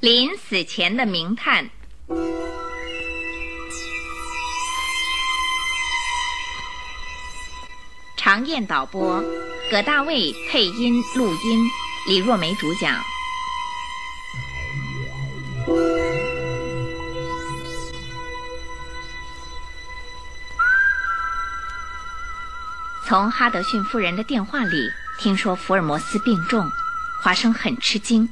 临死前的名探。常燕导播，葛大卫配音录音，李若梅主讲。从哈德逊夫人的电话里听说福尔摩斯病重，华生很吃惊，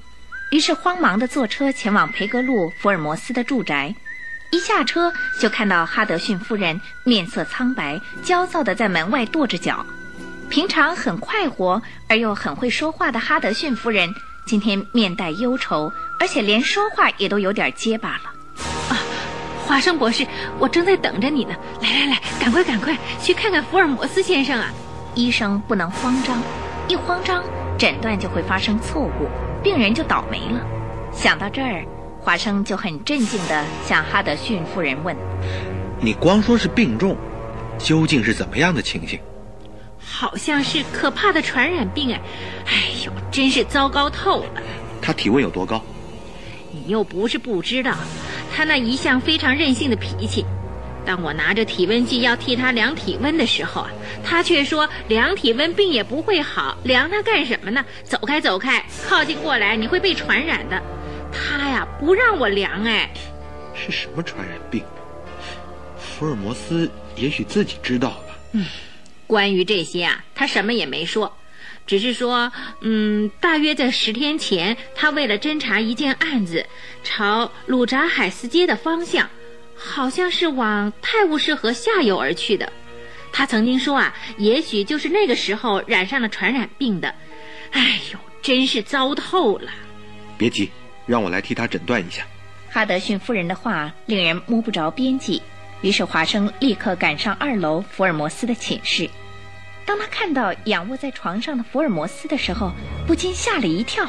于是慌忙地坐车前往培格路福尔摩斯的住宅。一下车就看到哈德逊夫人面色苍白、焦躁地在门外跺着脚。平常很快活而又很会说话的哈德逊夫人，今天面带忧愁，而且连说话也都有点结巴了。啊华生博士，我正在等着你呢。来来来，赶快赶快去看看福尔摩斯先生啊！医生不能慌张，一慌张诊断就会发生错误，病人就倒霉了。想到这儿，华生就很镇静地向哈德逊夫人问：“你光说是病重，究竟是怎么样的情形？”好像是可怕的传染病哎！哎呦，真是糟糕透了。他体温有多高？你又不是不知道。他那一向非常任性的脾气，当我拿着体温计要替他量体温的时候啊，他却说量体温病也不会好，量它干什么呢？走开，走开，靠近过来你会被传染的。他呀不让我量哎，是什么传染病？福尔摩斯也许自己知道吧。嗯，关于这些啊，他什么也没说。只是说，嗯，大约在十天前，他为了侦查一件案子，朝鲁扎海斯街的方向，好像是往泰晤士河下游而去的。他曾经说啊，也许就是那个时候染上了传染病的。哎呦，真是糟透了！别急，让我来替他诊断一下。哈德逊夫人的话令人摸不着边际，于是华生立刻赶上二楼福尔摩斯的寝室。当他看到仰卧在床上的福尔摩斯的时候，不禁吓了一跳。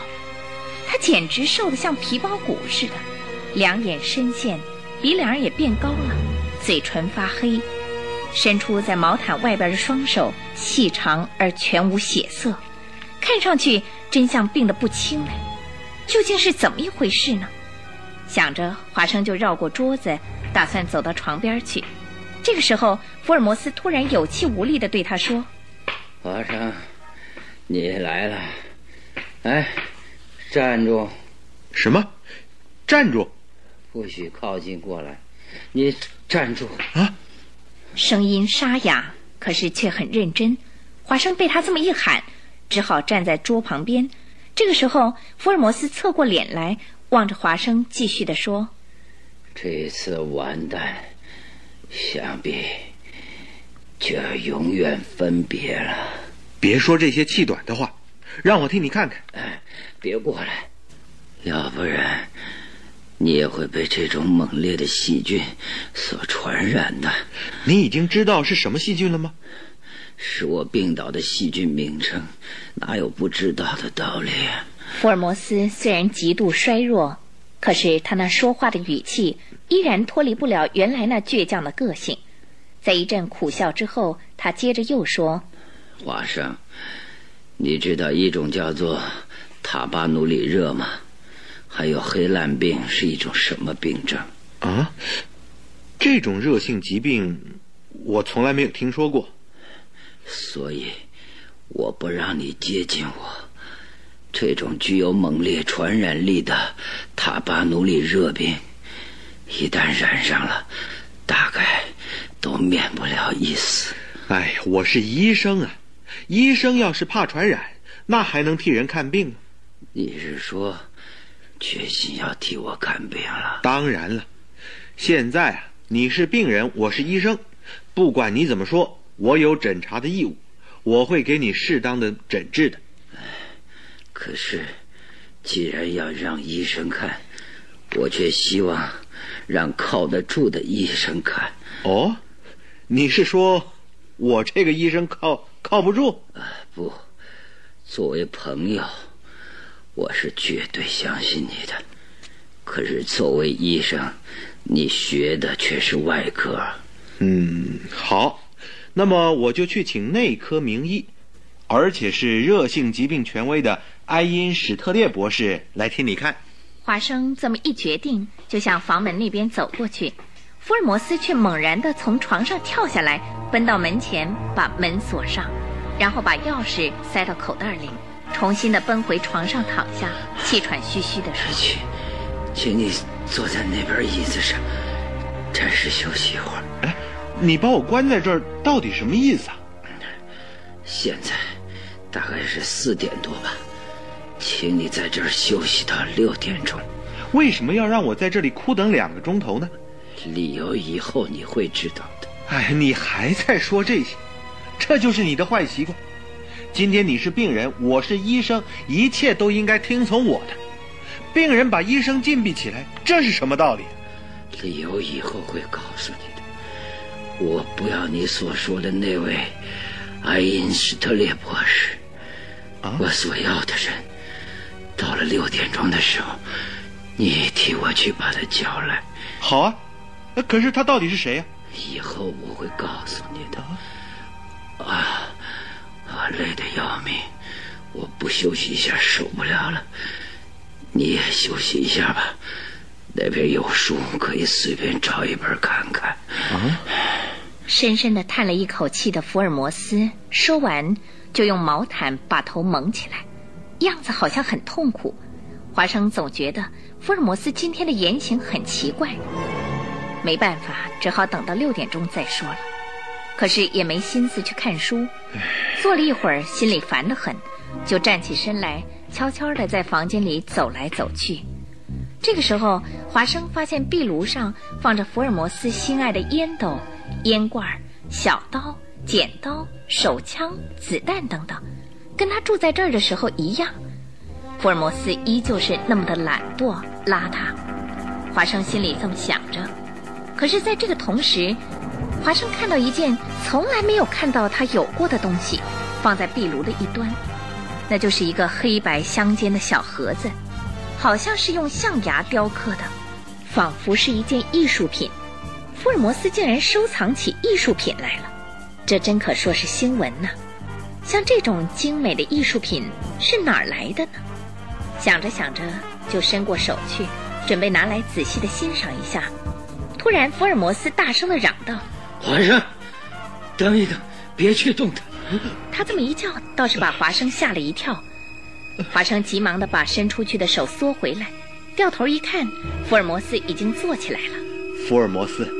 他简直瘦得像皮包骨似的，两眼深陷，鼻梁也变高了，嘴唇发黑，伸出在毛毯外边的双手细长而全无血色，看上去真像病得不轻来。究竟是怎么一回事呢？想着，华生就绕过桌子，打算走到床边去。这个时候，福尔摩斯突然有气无力地对他说。华生，你来了，哎，站住！什么？站住！不许靠近过来！你站住！啊！声音沙哑，可是却很认真。华生被他这么一喊，只好站在桌旁边。这个时候，福尔摩斯侧过脸来，望着华生，继续的说：“这次完蛋，想必……”就要永远分别了。别说这些气短的话，让我替你看看。哎，别过来，要不然你也会被这种猛烈的细菌所传染的。你已经知道是什么细菌了吗？是我病倒的细菌名称，哪有不知道的道理？福尔摩斯虽然极度衰弱，可是他那说话的语气依然脱离不了原来那倔强的个性。在一阵苦笑之后，他接着又说：“华生，你知道一种叫做塔巴努里热吗？还有黑烂病是一种什么病症？啊，这种热性疾病我从来没有听说过。所以，我不让你接近我。这种具有猛烈传染力的塔巴努里热病，一旦染上了，大概……”都免不了一死。哎，我是医生啊，医生要是怕传染，那还能替人看病？你是说，决心要替我看病了？当然了，现在啊，你是病人，我是医生，不管你怎么说，我有诊查的义务，我会给你适当的诊治的。可是，既然要让医生看，我却希望让靠得住的医生看。哦。你是说，我这个医生靠靠不住？啊，不，作为朋友，我是绝对相信你的。可是作为医生，你学的却是外科。嗯，好，那么我就去请内科名医，而且是热性疾病权威的埃因史特列博士来替你看。华生这么一决定，就向房门那边走过去。福尔摩斯却猛然地从床上跳下来，奔到门前，把门锁上，然后把钥匙塞到口袋里，重新的奔回床上躺下，气喘吁吁地说：“去，请你坐在那边椅子上，暂时休息一会儿。哎，你把我关在这儿，到底什么意思啊？现在大概是四点多吧，请你在这儿休息到六点钟。为什么要让我在这里哭等两个钟头呢？”理由以后你会知道的。哎，你还在说这些，这就是你的坏习惯。今天你是病人，我是医生，一切都应该听从我的。病人把医生禁闭起来，这是什么道理？理由以后会告诉你的。我不要你所说的那位爱因斯特列博士。啊，我所要的人，到了六点钟的时候，你替我去把他叫来。好啊。可是他到底是谁呀？以后我会告诉你的。啊，啊，累得要命，我不休息一下受不了了。你也休息一下吧，那边有书，可以随便找一本看看。啊！深深的叹了一口气的福尔摩斯说完，就用毛毯把头蒙起来，样子好像很痛苦。华生总觉得福尔摩斯今天的言行很奇怪。没办法，只好等到六点钟再说了。可是也没心思去看书，坐了一会儿，心里烦得很，就站起身来，悄悄地在房间里走来走去。这个时候，华生发现壁炉上放着福尔摩斯心爱的烟斗、烟罐、小刀、剪刀、手枪、子弹等等，跟他住在这儿的时候一样。福尔摩斯依旧是那么的懒惰邋遢。华生心里这么想着。可是，在这个同时，华生看到一件从来没有看到他有过的东西，放在壁炉的一端，那就是一个黑白相间的小盒子，好像是用象牙雕刻的，仿佛是一件艺术品。福尔摩斯竟然收藏起艺术品来了，这真可说是新闻呢。像这种精美的艺术品是哪儿来的呢？想着想着，就伸过手去，准备拿来仔细的欣赏一下。突然，福尔摩斯大声的嚷道：“华生，等一等，别去动他。”他这么一叫，倒是把华生吓了一跳。华生急忙的把伸出去的手缩回来，掉头一看，福尔摩斯已经坐起来了。福尔摩斯，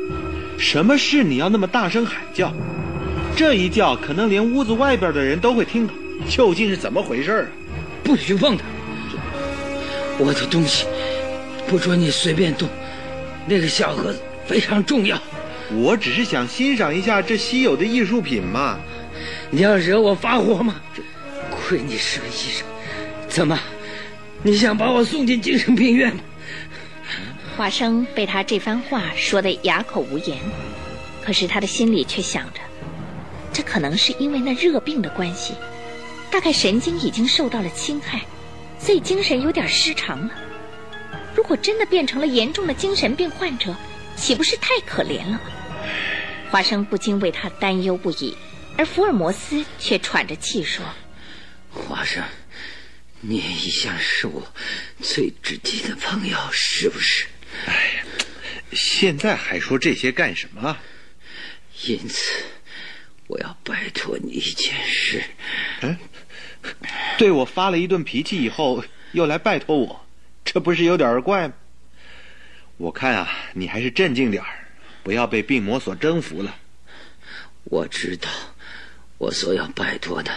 什么事你要那么大声喊叫？这一叫，可能连屋子外边的人都会听到。究竟是怎么回事啊？不许碰他！我的东西，不准你随便动。那个小盒子。非常重要，我只是想欣赏一下这稀有的艺术品嘛。你要惹我发火吗？亏你是个医生，怎么，你想把我送进精神病院吗？华生被他这番话说得哑口无言，可是他的心里却想着，这可能是因为那热病的关系，大概神经已经受到了侵害，所以精神有点失常了。如果真的变成了严重的精神病患者，岂不是太可怜了吗？华生不禁为他担忧不已，而福尔摩斯却喘着气说：“华生，你一向是我最知己的朋友，是不是？”哎呀，现在还说这些干什么？因此，我要拜托你一件事。嗯，对我发了一顿脾气以后，又来拜托我，这不是有点怪吗？我看啊，你还是镇静点儿，不要被病魔所征服了。我知道，我所要拜托的，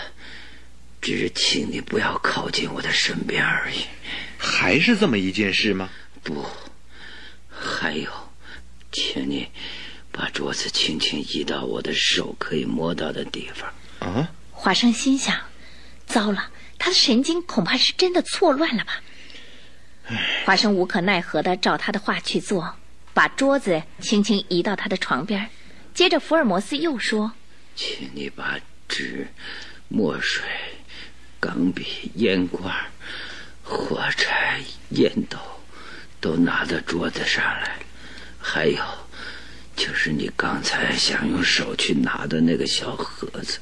只是请你不要靠近我的身边而已。还是这么一件事吗？不，还有，请你把桌子轻轻移到我的手可以摸到的地方。啊！华生心想：糟了，他的神经恐怕是真的错乱了吧。华生无可奈何的照他的话去做，把桌子轻轻移到他的床边。接着，福尔摩斯又说：“请你把纸、墨水、钢笔、烟罐、火柴、烟斗都拿到桌子上来。还有，就是你刚才想用手去拿的那个小盒子。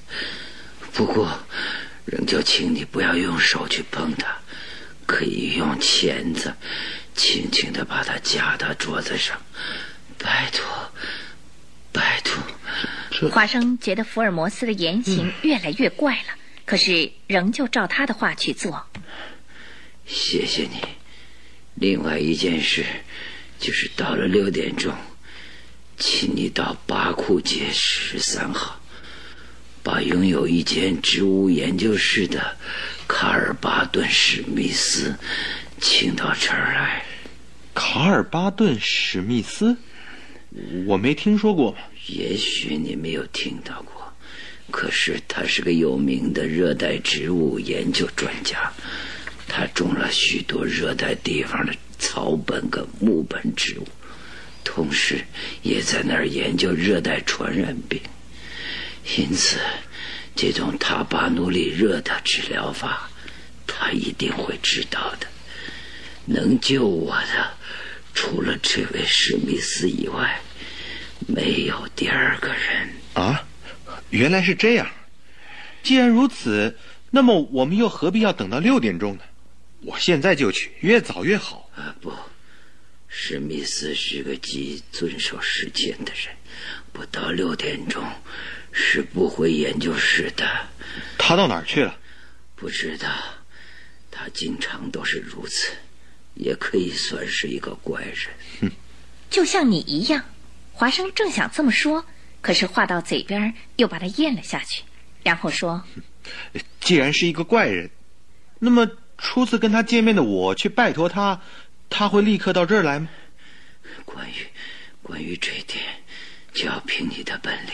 不过，仍旧请你不要用手去碰它。”可以用钳子轻轻的把它夹到桌子上。拜托，拜托。华生觉得福尔摩斯的言行越来越怪了，可是仍旧照他的话去做。谢谢你。另外一件事，就是到了六点钟，请你到巴库街十三号。把拥有一间植物研究室的卡尔巴顿史密斯请到这儿来。卡尔巴顿史密斯，我没听说过。也许你没有听到过，可是他是个有名的热带植物研究专家。他种了许多热带地方的草本跟木本植物，同时也在那儿研究热带传染病。因此，这种塔巴努里热的治疗法，他一定会知道的。能救我的，除了这位史密斯以外，没有第二个人。啊，原来是这样。既然如此，那么我们又何必要等到六点钟呢？我现在就去，越早越好。啊，不，史密斯是个极遵守时间的人，不到六点钟。是不回研究室的。他到哪儿去了？不知道。他经常都是如此，也可以算是一个怪人。哼，就像你一样。华生正想这么说，可是话到嘴边又把他咽了下去，然后说：“既然是一个怪人，那么初次跟他见面的我去拜托他，他会立刻到这儿来吗？”关于关于这点，就要凭你的本领。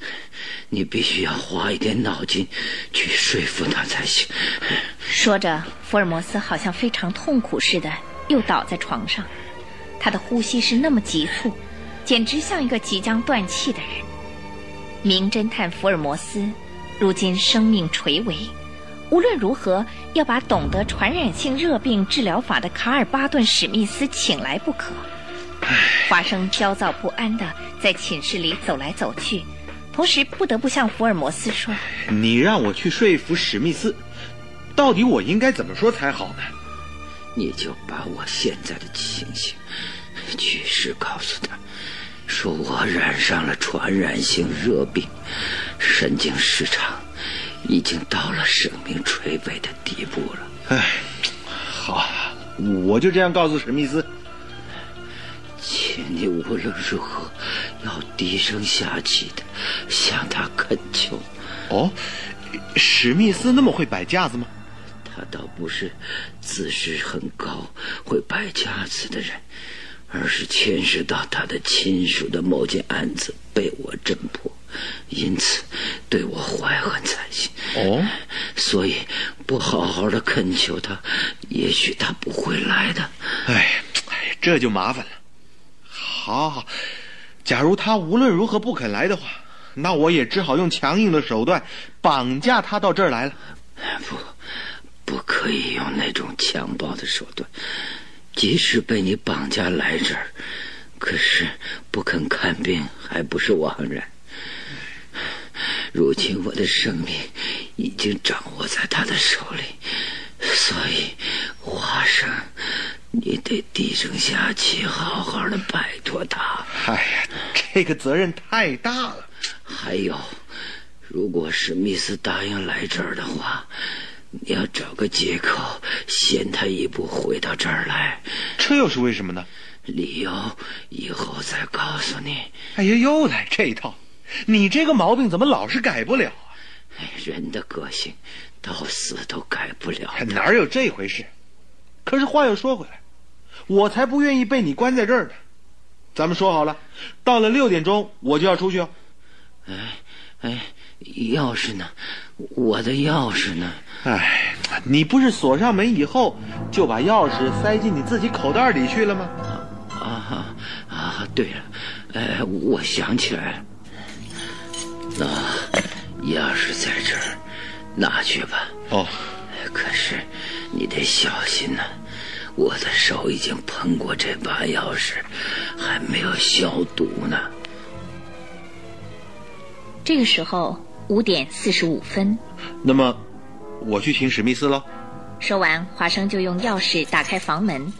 你必须要花一点脑筋去说服他才行。说着，福尔摩斯好像非常痛苦似的，又倒在床上。他的呼吸是那么急促，简直像一个即将断气的人。名侦探福尔摩斯，如今生命垂危，无论如何要把懂得传染性热病治疗法的卡尔巴顿史密斯请来不可。华生焦躁不安的在寝室里走来走去。同时不得不向福尔摩斯说：“你让我去说服史密斯，到底我应该怎么说才好呢？你就把我现在的情形、趋势告诉他，说我染上了传染性热病，神经失常，已经到了生命垂危的地步了。”哎，好，我就这样告诉史密斯。请你无论如何要低声下气的向他恳求。哦，史密斯那么会摆架子吗？他倒不是自视很高、会摆架子的人，而是牵涉到他的亲属的某件案子被我侦破，因此对我怀恨在心。哦，所以不好好的恳求他，也许他不会来的。哎，哎，这就麻烦了。好，好好，假如他无论如何不肯来的话，那我也只好用强硬的手段绑架他到这儿来了。不，不可以用那种强暴的手段。即使被你绑架来这儿，可是不肯看病还不是枉然。如今我的生命已经掌握在他的手里，所以华生。你得低声下气，好好的拜托他。哎呀，这个责任太大了。还有，如果史密斯答应来这儿的话，你要找个借口先他一步回到这儿来。这又是为什么呢？理由以后再告诉你。哎呀，又来这一套！你这个毛病怎么老是改不了啊？人的个性到死都改不了。哪有这回事？可是话又说回来。我才不愿意被你关在这儿呢，咱们说好了，到了六点钟我就要出去哦。哎哎，钥匙呢？我的钥匙呢？哎，你不是锁上门以后就把钥匙塞进你自己口袋里去了吗？啊啊！对了，哎，我想起来了，那钥匙在这儿，拿去吧。哦，可是你得小心呐。我的手已经碰过这把钥匙，还没有消毒呢。这个时候五点四十五分，那么我去请史密斯喽。说完，华生就用钥匙打开房门，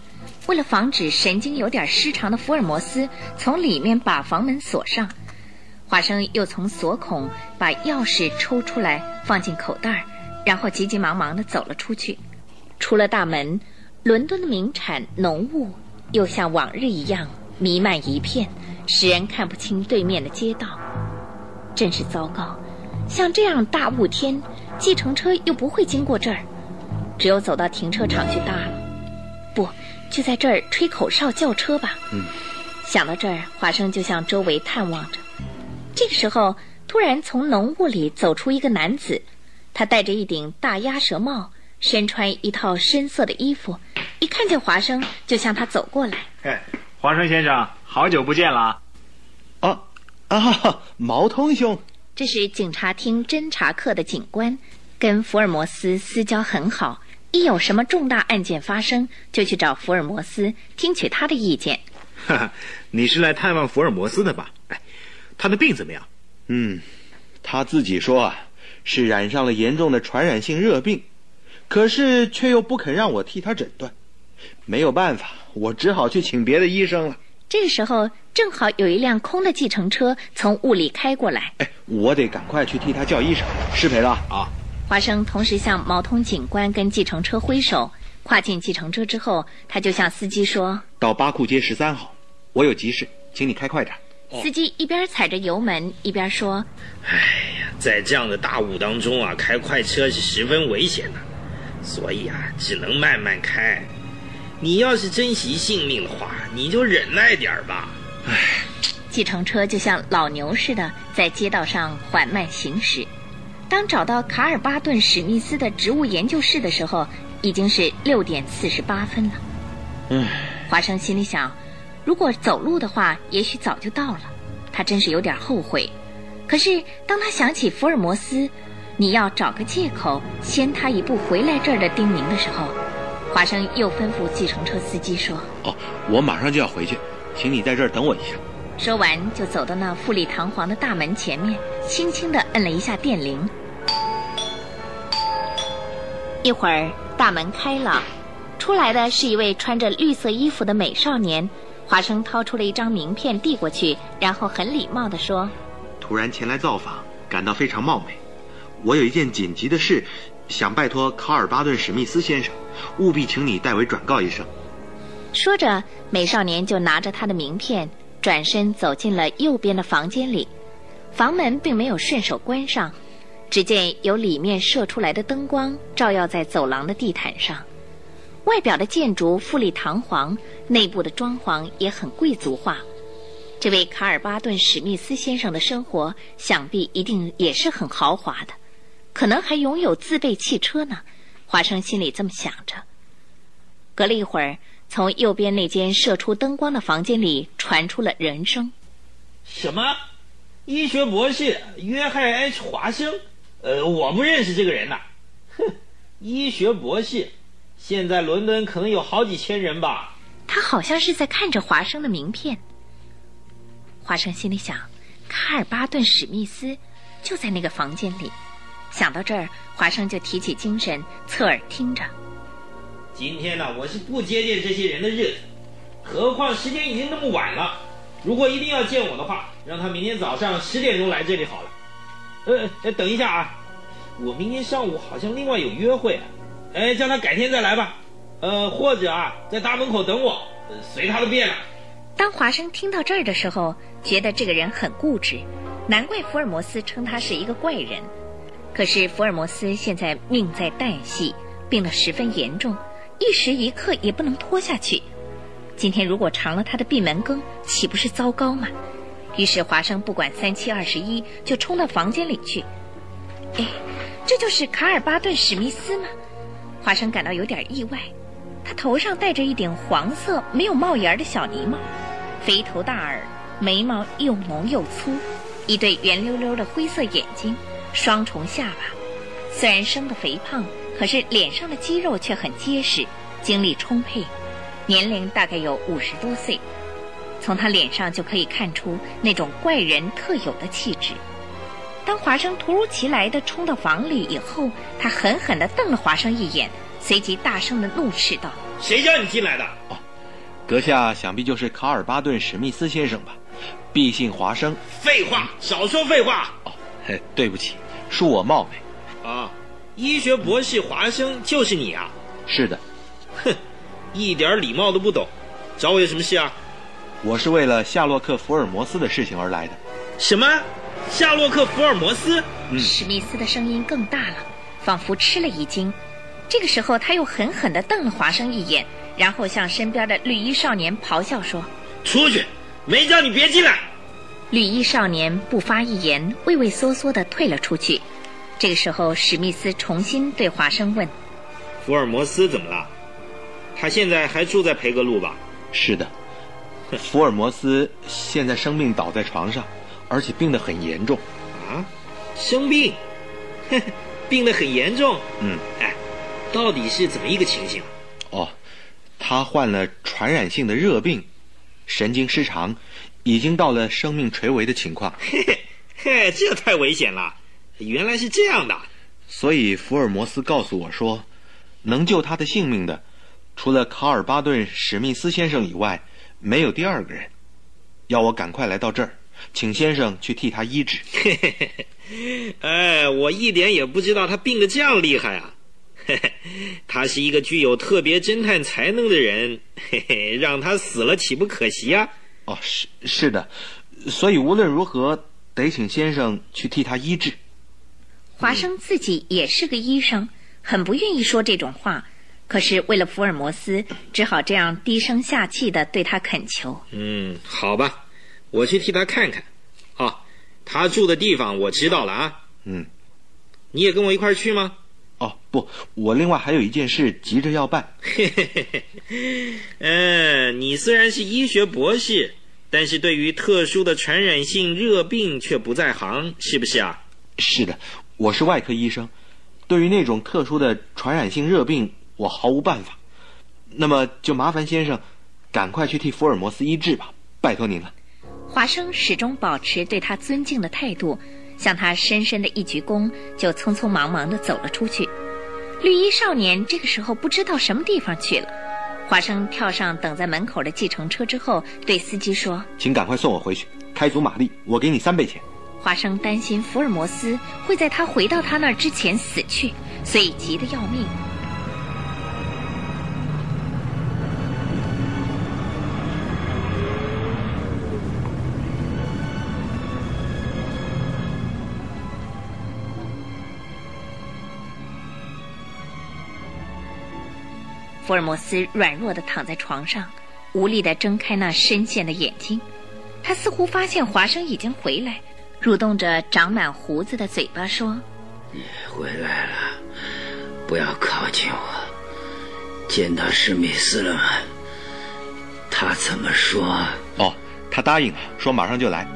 为了防止神经有点失常的福尔摩斯从里面把房门锁上，华生又从锁孔把钥匙抽出来放进口袋，然后急急忙忙地走了出去。出了大门，伦敦的名产浓雾又像往日一样弥漫一片，使人看不清对面的街道。真是糟糕！像这样大雾天，计程车又不会经过这儿，只有走到停车场去搭了。不，就在这儿吹口哨叫车吧。想到这儿，华生就向周围探望着。这个时候，突然从浓雾里走出一个男子，他戴着一顶大鸭舌帽。身穿一套深色的衣服，一看见华生就向他走过来。哎，华生先生，好久不见了。啊啊，毛通兄，这是警察厅侦查课的警官，跟福尔摩斯私交很好，一有什么重大案件发生，就去找福尔摩斯听取他的意见。哈哈，你是来探望福尔摩斯的吧？哎，他的病怎么样？嗯，他自己说啊，是染上了严重的传染性热病。可是却又不肯让我替他诊断，没有办法，我只好去请别的医生了。这个时候正好有一辆空的计程车从雾里开过来，哎，我得赶快去替他叫医生。失陪了啊！华生同时向毛通警官跟计程车挥手，跨进计程车之后，他就向司机说：“到八库街十三号，我有急事，请你开快点。”司机一边踩着油门一边说：“哎呀，在这样的大雾当中啊，开快车是十分危险的。”所以啊，只能慢慢开。你要是珍惜性命的话，你就忍耐点吧。唉，计程车就像老牛似的在街道上缓慢行驶。当找到卡尔巴顿史密斯的植物研究室的时候，已经是六点四十八分了。唉，华生心里想，如果走路的话，也许早就到了。他真是有点后悔。可是当他想起福尔摩斯。你要找个借口先他一步回来这儿的叮咛的时候，华生又吩咐计程车司机说：“哦，我马上就要回去，请你在这儿等我一下。”说完就走到那富丽堂皇的大门前面，轻轻地摁了一下电铃。一会儿大门开了，出来的是一位穿着绿色衣服的美少年。华生掏出了一张名片递过去，然后很礼貌地说：“突然前来造访，感到非常冒昧。”我有一件紧急的事，想拜托卡尔巴顿史密斯先生，务必请你代为转告一声。说着，美少年就拿着他的名片，转身走进了右边的房间里。房门并没有顺手关上，只见由里面射出来的灯光照耀在走廊的地毯上。外表的建筑富丽堂皇，内部的装潢也很贵族化。这位卡尔巴顿史密斯先生的生活，想必一定也是很豪华的。可能还拥有自备汽车呢，华生心里这么想着。隔了一会儿，从右边那间射出灯光的房间里传出了人声：“什么？医学博士约翰 ·H· 华生？呃，我不认识这个人呐。哼，医学博士，现在伦敦可能有好几千人吧。”他好像是在看着华生的名片。华生心里想：卡尔巴顿·史密斯就在那个房间里。想到这儿，华生就提起精神，侧耳听着。今天呢，我是不接见这些人的日子，何况时间已经那么晚了。如果一定要见我的话，让他明天早上十点钟来这里好了。呃，等一下啊，我明天上午好像另外有约会，哎，叫他改天再来吧。呃，或者啊，在大门口等我，随他的便了。当华生听到这儿的时候，觉得这个人很固执，难怪福尔摩斯称他是一个怪人。可是福尔摩斯现在命在旦夕，病得十分严重，一时一刻也不能拖下去。今天如果尝了他的闭门羹，岂不是糟糕吗？于是华生不管三七二十一，就冲到房间里去。哎，这就是卡尔巴顿史密斯吗？华生感到有点意外。他头上戴着一顶黄色没有帽檐的小呢帽，肥头大耳，眉毛又浓又粗，一对圆溜溜的灰色眼睛。双重下巴，虽然生得肥胖，可是脸上的肌肉却很结实，精力充沛，年龄大概有五十多岁。从他脸上就可以看出那种怪人特有的气质。当华生突如其来的冲到房里以后，他狠狠地瞪了华生一眼，随即大声地怒斥道：“谁叫你进来的？哦，阁下想必就是卡尔巴顿·史密斯先生吧？毕姓华生。废话，少说废话。哦，嘿，对不起，恕我冒昧。啊，医学博士华生就是你啊？是的。哼，一点礼貌都不懂，找我有什么事啊？我是为了夏洛克·福尔摩斯的事情而来的。什么？夏洛克·福尔摩斯？嗯。史密斯的声音更大了，仿佛吃了一惊。这个时候，他又狠狠地瞪了华生一眼，然后向身边的绿衣少年咆哮说：“出去！没叫你别进来！”绿衣少年不发一言，畏畏缩缩地退了出去。这个时候，史密斯重新对华生问：“福尔摩斯怎么了？他现在还住在培格路吧？”“是的，福尔摩斯现在生病倒在床上，而且病得很严重。”“啊，生病？病得很严重？”“嗯，哎。”到底是怎么一个情形？哦，他患了传染性的热病，神经失常，已经到了生命垂危的情况。嘿嘿，嘿，这太危险了！原来是这样的。所以福尔摩斯告诉我说，能救他的性命的，除了卡尔巴顿·史密斯先生以外，没有第二个人。要我赶快来到这儿，请先生去替他医治。嘿嘿嘿，哎，我一点也不知道他病得这样厉害啊！嘿嘿，他是一个具有特别侦探才能的人，嘿嘿，让他死了岂不可惜啊？哦，是是的，所以无论如何得请先生去替他医治。华生自己也是个医生，很不愿意说这种话，可是为了福尔摩斯，只好这样低声下气的对他恳求。嗯，好吧，我去替他看看。哦，他住的地方我知道了啊。嗯，你也跟我一块去吗？哦不，我另外还有一件事急着要办。嗯，你虽然是医学博士，但是对于特殊的传染性热病却不在行，是不是啊？是的，我是外科医生，对于那种特殊的传染性热病，我毫无办法。那么就麻烦先生，赶快去替福尔摩斯医治吧，拜托您了。华生始终保持对他尊敬的态度。向他深深的一鞠躬，就匆匆忙忙地走了出去。绿衣少年这个时候不知道什么地方去了。华生跳上等在门口的计程车之后，对司机说：“请赶快送我回去，开足马力，我给你三倍钱。”华生担心福尔摩斯会在他回到他那儿之前死去，所以急得要命。福尔摩斯软弱地躺在床上，无力地睁开那深陷的眼睛。他似乎发现华生已经回来，蠕动着长满胡子的嘴巴说：“你回来了，不要靠近我。见到史密斯了吗？他怎么说？哦，他答应了，说马上就来。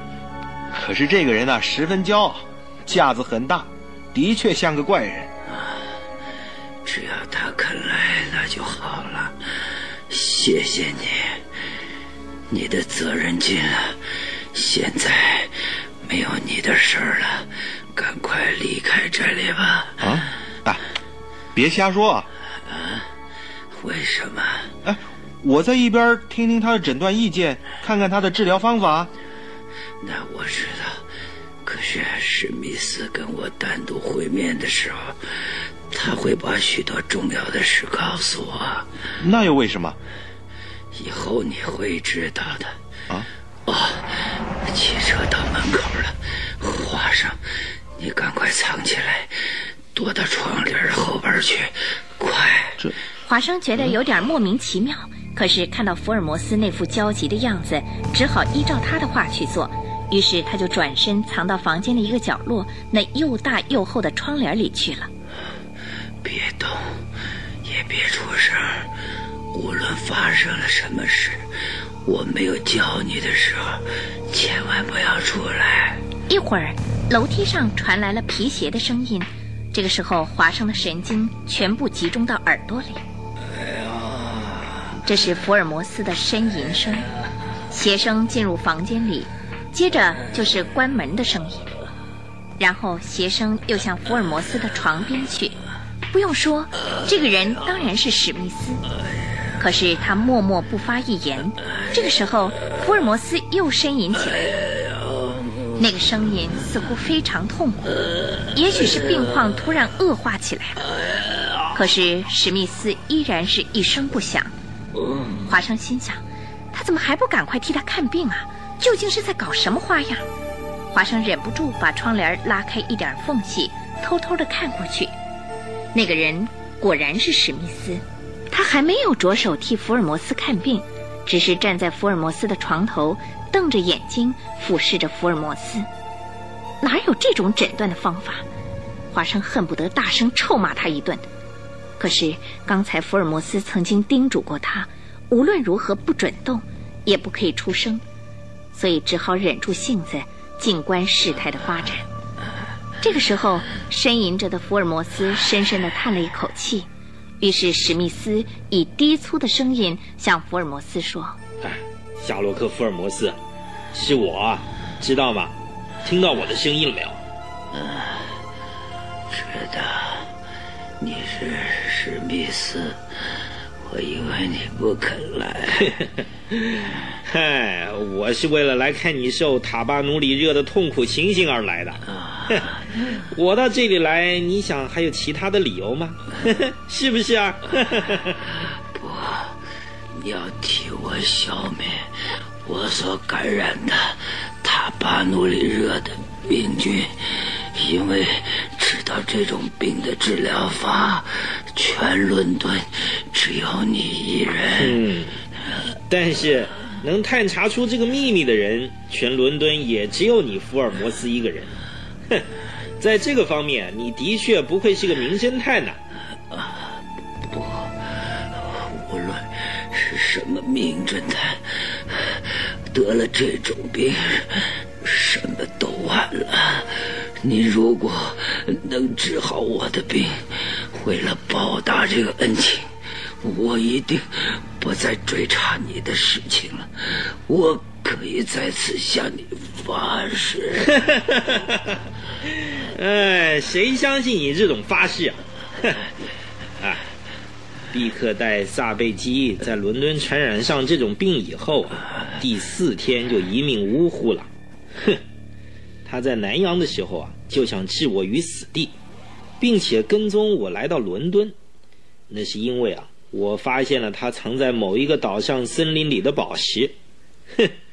可是这个人呢，十分骄傲，架子很大，的确像个怪人。”只要他肯来，那就好了。谢谢你，你的责任尽了，现在没有你的事儿了，赶快离开这里吧。啊，啊，别瞎说啊！啊，为什么？哎，我在一边听听他的诊断意见，看看他的治疗方法。那我知道，可是史密斯跟我单独会面的时候。他会把许多重要的事告诉我，那又为什么？以后你会知道的。啊？哦，汽车到门口了，华生，你赶快藏起来，躲到窗帘后边去，快！这华生觉得有点莫名其妙，可是看到福尔摩斯那副焦急的样子，只好依照他的话去做。于是他就转身藏到房间的一个角落，那又大又厚的窗帘里去了。别动，也别出声。无论发生了什么事，我没有叫你的时候，千万不要出来。一会儿，楼梯上传来了皮鞋的声音。这个时候，华生的神经全部集中到耳朵里。这是福尔摩斯的呻吟声。鞋声进入房间里，接着就是关门的声音，然后鞋声又向福尔摩斯的床边去。不用说，这个人当然是史密斯。可是他默默不发一言。这个时候，福尔摩斯又呻吟起来，那个声音似乎非常痛苦，也许是病况突然恶化起来了。可是史密斯依然是一声不响。华生心想，他怎么还不赶快替他看病啊？究竟是在搞什么花样？华生忍不住把窗帘拉开一点缝隙，偷偷的看过去。那个人果然是史密斯。他还没有着手替福尔摩斯看病，只是站在福尔摩斯的床头，瞪着眼睛俯视着福尔摩斯。哪有这种诊断的方法？华生恨不得大声臭骂他一顿。可是刚才福尔摩斯曾经叮嘱过他，无论如何不准动，也不可以出声，所以只好忍住性子，静观事态的发展。这个时候，呻吟着的福尔摩斯深深的叹了一口气。于是史密斯以低粗的声音向福尔摩斯说：“哎，夏洛克·福尔摩斯，是我，知道吗？听到我的声音了没有？”“嗯，知道，你是史密斯。我以为你不肯来。嗨，我是为了来看你受塔巴努里热的痛苦情形而来的。” 我到这里来，你想还有其他的理由吗？是不是啊？不，你要替我消灭我所感染的塔巴努里热的病菌，因为知道这种病的治疗法，全伦敦只有你一人。嗯，但是能探查出这个秘密的人，全伦敦也只有你福尔摩斯一个人。哼，在这个方面，你的确不愧是个名侦探呐。啊，不，无论是什么名侦探，得了这种病，什么都晚了。你如果能治好我的病，为了报答这个恩情，我一定不再追查你的事情了。我。可以再次向你发誓。哎，谁相信你这种发誓啊？哼 啊，毕克戴萨贝基在伦敦传染上这种病以后，第四天就一命呜呼了。哼，他在南洋的时候啊，就想置我于死地，并且跟踪我来到伦敦。那是因为啊，我发现了他藏在某一个岛上森林里的宝石。哼。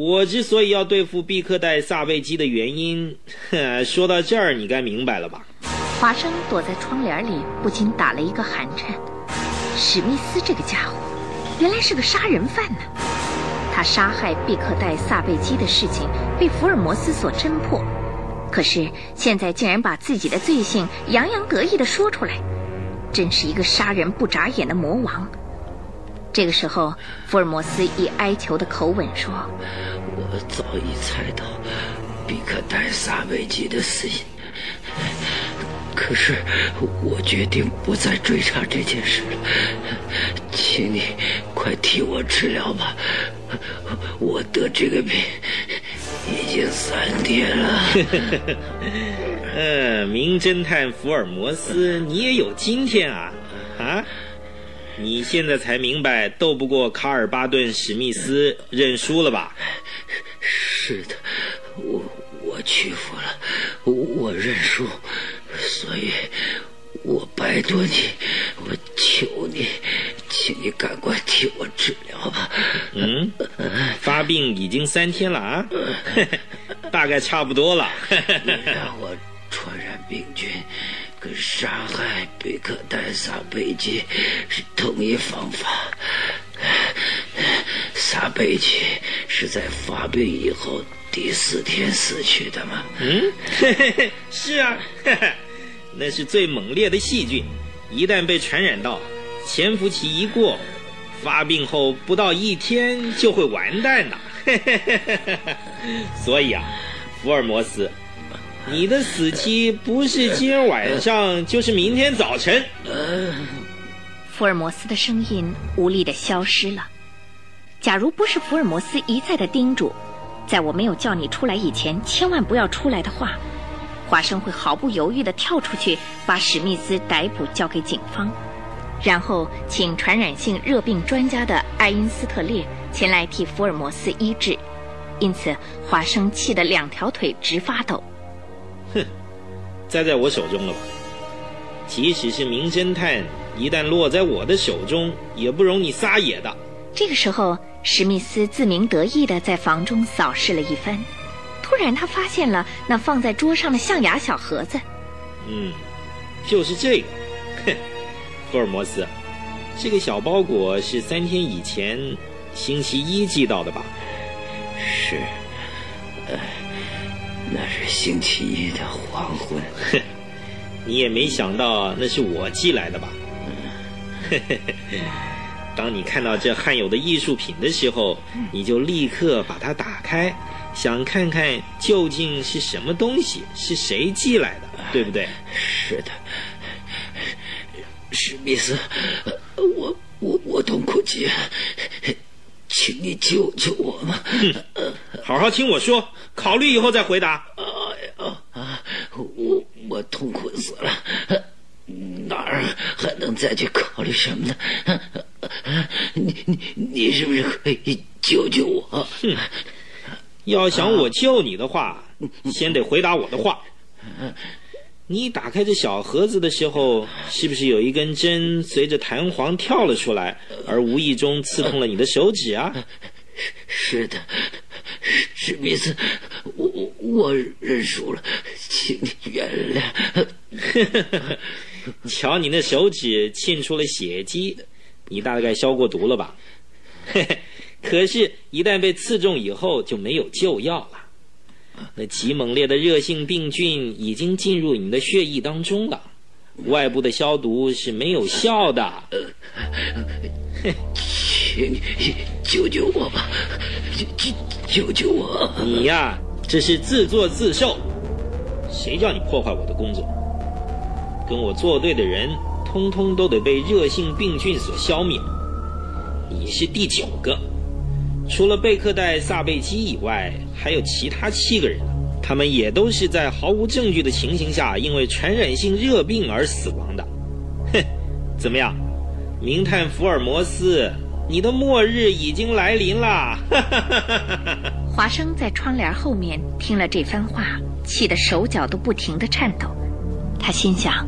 我之所以要对付毕克戴萨贝基的原因，说到这儿，你该明白了吧？华生躲在窗帘里，不禁打了一个寒颤。史密斯这个家伙，原来是个杀人犯呢。他杀害毕克戴萨贝基的事情被福尔摩斯所侦破，可是现在竟然把自己的罪行洋洋得意地说出来，真是一个杀人不眨眼的魔王。这个时候，福尔摩斯以哀求的口吻说：“我早已猜到比克戴萨维奇的死因，可是我决定不再追查这件事了。请你快替我治疗吧，我得这个病已经三天了。”嗯，名侦探福尔摩斯，你也有今天啊！啊？你现在才明白斗不过卡尔巴顿史密斯认输了吧？是的，我我屈服了，我认输，所以，我拜托你，我求你，请你赶快替我治疗吧。嗯，发病已经三天了啊，大概差不多了。你让我传染病菌。跟杀害贝克戴萨贝基是同一方法。萨贝基是在发病以后第四天死去的吗？嗯，是啊，那是最猛烈的细菌，一旦被传染到，潜伏期一过，发病后不到一天就会完蛋的。所以啊，福尔摩斯。你的死期不是今儿晚上，就是明天早晨。福尔摩斯的声音无力的消失了。假如不是福尔摩斯一再的叮嘱，在我没有叫你出来以前，千万不要出来的话，华生会毫不犹豫的跳出去，把史密斯逮捕交给警方。然后请传染性热病专家的爱因斯特列前来替福尔摩斯医治。因此，华生气得两条腿直发抖。哼，栽在我手中了吧？即使是名侦探，一旦落在我的手中，也不容你撒野的。这个时候，史密斯自鸣得意的在房中扫视了一番，突然他发现了那放在桌上的象牙小盒子。嗯，就是这个。哼，福尔摩斯，这个小包裹是三天以前星期一寄到的吧？是，呃，那是星期一的黄昏。哼，你也没想到那是我寄来的吧？嘿嘿嘿。当你看到这罕有的艺术品的时候，你就立刻把它打开，想看看究竟是什么东西，是谁寄来的，对不对？是的，史密斯，我我我痛苦极了，请你救救我嘛！好好听我说，考虑以后再回答。哎呀啊！我我痛苦死了，哪儿还能再去考虑什么呢？你你你是不是可以救救我？哼！要想我救你的话，先得回答我的话。你打开这小盒子的时候，是不是有一根针随着弹簧跳了出来，而无意中刺痛了你的手指啊？是的，史密斯，我我认输了，请你原谅。瞧你那手指沁出了血迹，你大概消过毒了吧？可是，一旦被刺中以后，就没有救药了。那极猛烈的热性病菌已经进入你的血液当中了，外部的消毒是没有效的。请你救救我吧，救救救我！你呀，这是自作自受。谁叫你破坏我的工作？跟我作对的人，通通都得被热性病菌所消灭。你是第九个。除了贝克戴萨贝基以外，还有其他七个人，他们也都是在毫无证据的情形下，因为传染性热病而死亡的。哼，怎么样，名探福尔摩斯，你的末日已经来临了。华生在窗帘后面听了这番话，气得手脚都不停地颤抖。他心想，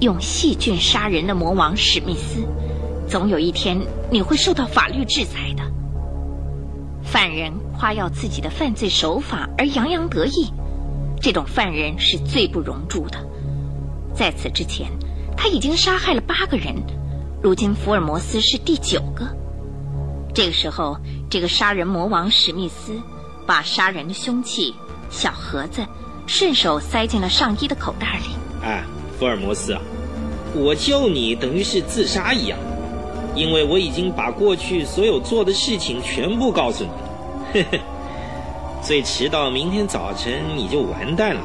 用细菌杀人的魔王史密斯，总有一天你会受到法律制裁的。犯人夸耀自己的犯罪手法而洋洋得意，这种犯人是最不容诛的。在此之前，他已经杀害了八个人，如今福尔摩斯是第九个。这个时候，这个杀人魔王史密斯把杀人的凶器小盒子顺手塞进了上衣的口袋里。哎，福尔摩斯啊，我救你等于是自杀一样。因为我已经把过去所有做的事情全部告诉你了，呵呵，最迟到明天早晨你就完蛋了。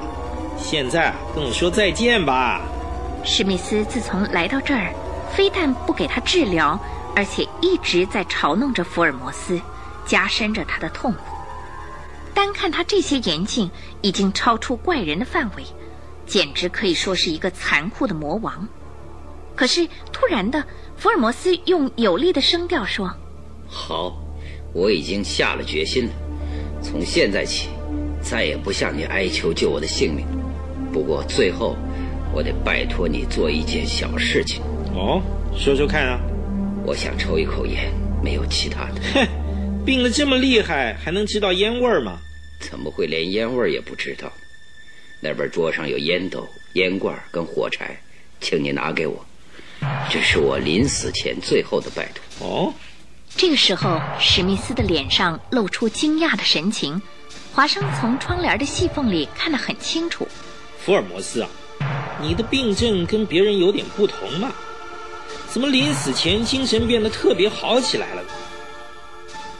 现在啊，跟我说再见吧。史密斯自从来到这儿，非但不给他治疗，而且一直在嘲弄着福尔摩斯，加深着他的痛苦。单看他这些言行，已经超出怪人的范围，简直可以说是一个残酷的魔王。可是突然的。福尔摩斯用有力的声调说：“好，我已经下了决心了。从现在起，再也不向你哀求救我的性命。不过最后，我得拜托你做一件小事情。哦，说说看啊。我想抽一口烟，没有其他的。哼，病得这么厉害，还能知道烟味吗？怎么会连烟味也不知道？那边桌上有烟斗、烟罐跟火柴，请你拿给我。”这是我临死前最后的拜托。哦，这个时候，史密斯的脸上露出惊讶的神情。华生从窗帘的细缝里看得很清楚。福尔摩斯啊，你的病症跟别人有点不同嘛？怎么临死前精神变得特别好起来了？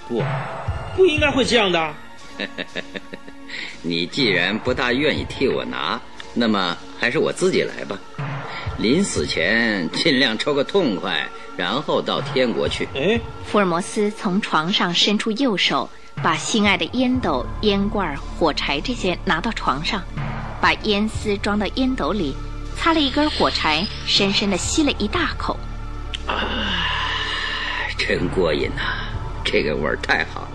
不，不应该会这样的。你既然不大愿意替我拿，那么还是我自己来吧。临死前尽量抽个痛快，然后到天国去。哎，福尔摩斯从床上伸出右手，把心爱的烟斗、烟罐、火柴这些拿到床上，把烟丝装到烟斗里，擦了一根火柴，深深的吸了一大口。啊，真过瘾呐！这个味儿太好了。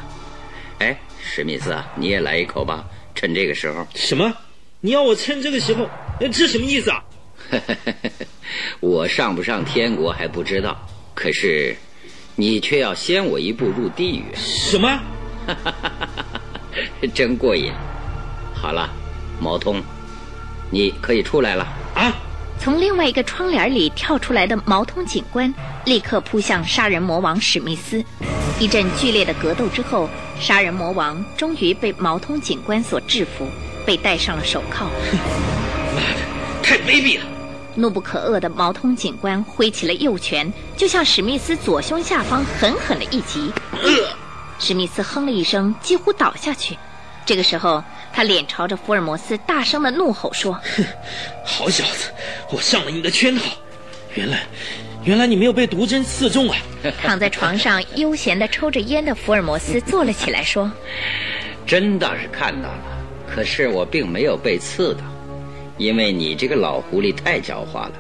哎，史密斯啊，你也来一口吧，趁这个时候。什么？你要我趁这个时候？这什么意思啊？我上不上天国还不知道，可是你却要先我一步入地狱。什么？真过瘾。好了，毛通，你可以出来了啊！从另外一个窗帘里跳出来的毛通警官立刻扑向杀人魔王史密斯。一阵剧烈的格斗之后，杀人魔王终于被毛通警官所制服，被戴上了手铐。妈的，太卑鄙了！怒不可遏的毛通警官挥起了右拳，就向史密斯左胸下方狠狠的一击。史密斯哼了一声，几乎倒下去。这个时候，他脸朝着福尔摩斯，大声的怒吼说：“哼好小子，我上了你的圈套！原来，原来你没有被毒针刺中啊！”躺在床上悠闲的抽着烟的福尔摩斯坐了起来，说：“真倒是看到了，可是我并没有被刺到，因为你这个老狐狸太狡猾了，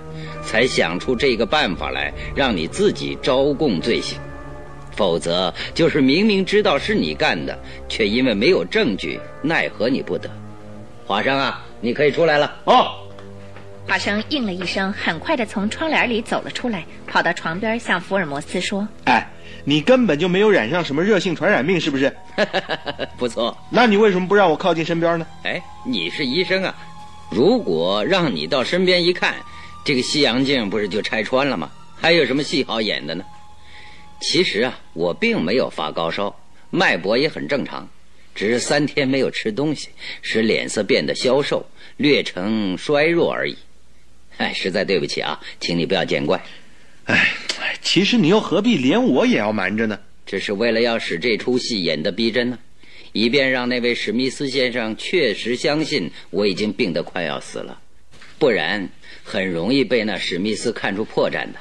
才想出这个办法来，让你自己招供罪行。”否则，就是明明知道是你干的，却因为没有证据，奈何你不得。华生啊，你可以出来了。哦，华生应了一声，很快的从窗帘里走了出来，跑到床边向福尔摩斯说：“哎，你根本就没有染上什么热性传染病，是不是？不错。那你为什么不让我靠近身边呢？哎，你是医生啊，如果让你到身边一看，这个西洋镜不是就拆穿了吗？还有什么戏好演的呢？”其实啊，我并没有发高烧，脉搏也很正常，只是三天没有吃东西，使脸色变得消瘦，略呈衰弱而已。哎，实在对不起啊，请你不要见怪。哎，其实你又何必连我也要瞒着呢？只是为了要使这出戏演得逼真呢，以便让那位史密斯先生确实相信我已经病得快要死了，不然很容易被那史密斯看出破绽的。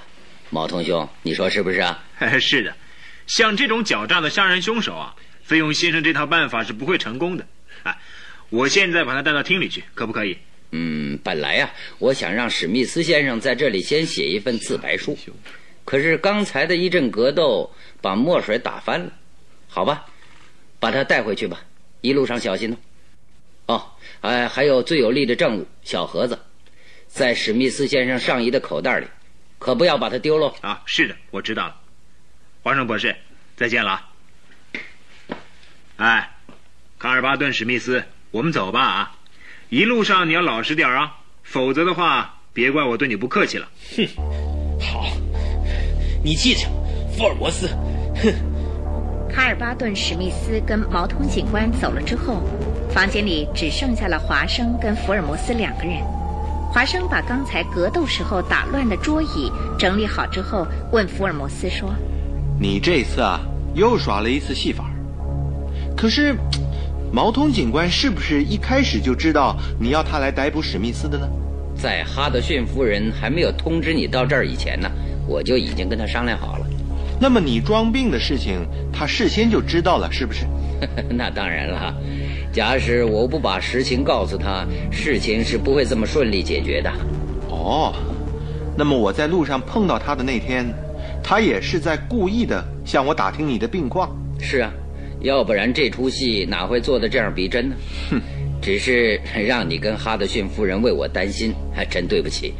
毛同兄，你说是不是啊？是的，像这种狡诈的杀人凶手啊，费用先生这套办法是不会成功的。哎，我现在把他带到厅里去，可不可以？嗯，本来呀，我想让史密斯先生在这里先写一份自白书，可是刚才的一阵格斗把墨水打翻了。好吧，把他带回去吧，一路上小心哦。哦，哎，还有最有力的证物小盒子，在史密斯先生上衣的口袋里。可不要把它丢了啊！是的，我知道了。华生博士，再见了啊。哎，卡尔巴顿·史密斯，我们走吧啊！一路上你要老实点啊，否则的话，别怪我对你不客气了。哼，好，你记着，福尔摩斯。哼。卡尔巴顿·史密斯跟毛通警官走了之后，房间里只剩下了华生跟福尔摩斯两个人。华生把刚才格斗时候打乱的桌椅整理好之后，问福尔摩斯说：“你这次啊，又耍了一次戏法。可是，毛通警官是不是一开始就知道你要他来逮捕史密斯的呢？在哈德逊夫人还没有通知你到这儿以前呢，我就已经跟他商量好了。那么你装病的事情，他事先就知道了，是不是？那当然了。”假使我不把实情告诉他，事情是不会这么顺利解决的。哦，那么我在路上碰到他的那天，他也是在故意的向我打听你的病况。是啊，要不然这出戏哪会做的这样逼真呢？哼，只是让你跟哈德逊夫人为我担心，还真对不起。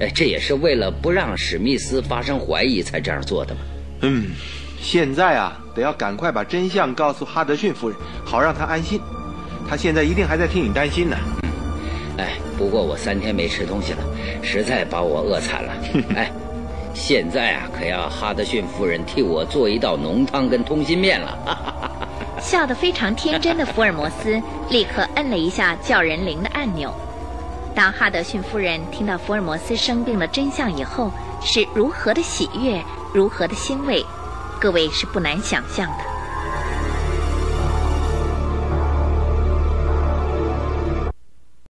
哎，这也是为了不让史密斯发生怀疑才这样做的嘛。嗯，现在啊，得要赶快把真相告诉哈德逊夫人，好让她安心。她现在一定还在替你担心呢。哎，不过我三天没吃东西了，实在把我饿惨了。哎，现在啊，可要哈德逊夫人替我做一道浓汤跟通心面了。笑得非常天真的福尔摩斯立刻摁了一下叫人铃的按钮。当哈德逊夫人听到福尔摩斯生病的真相以后，是如何的喜悦，如何的欣慰，各位是不难想象的。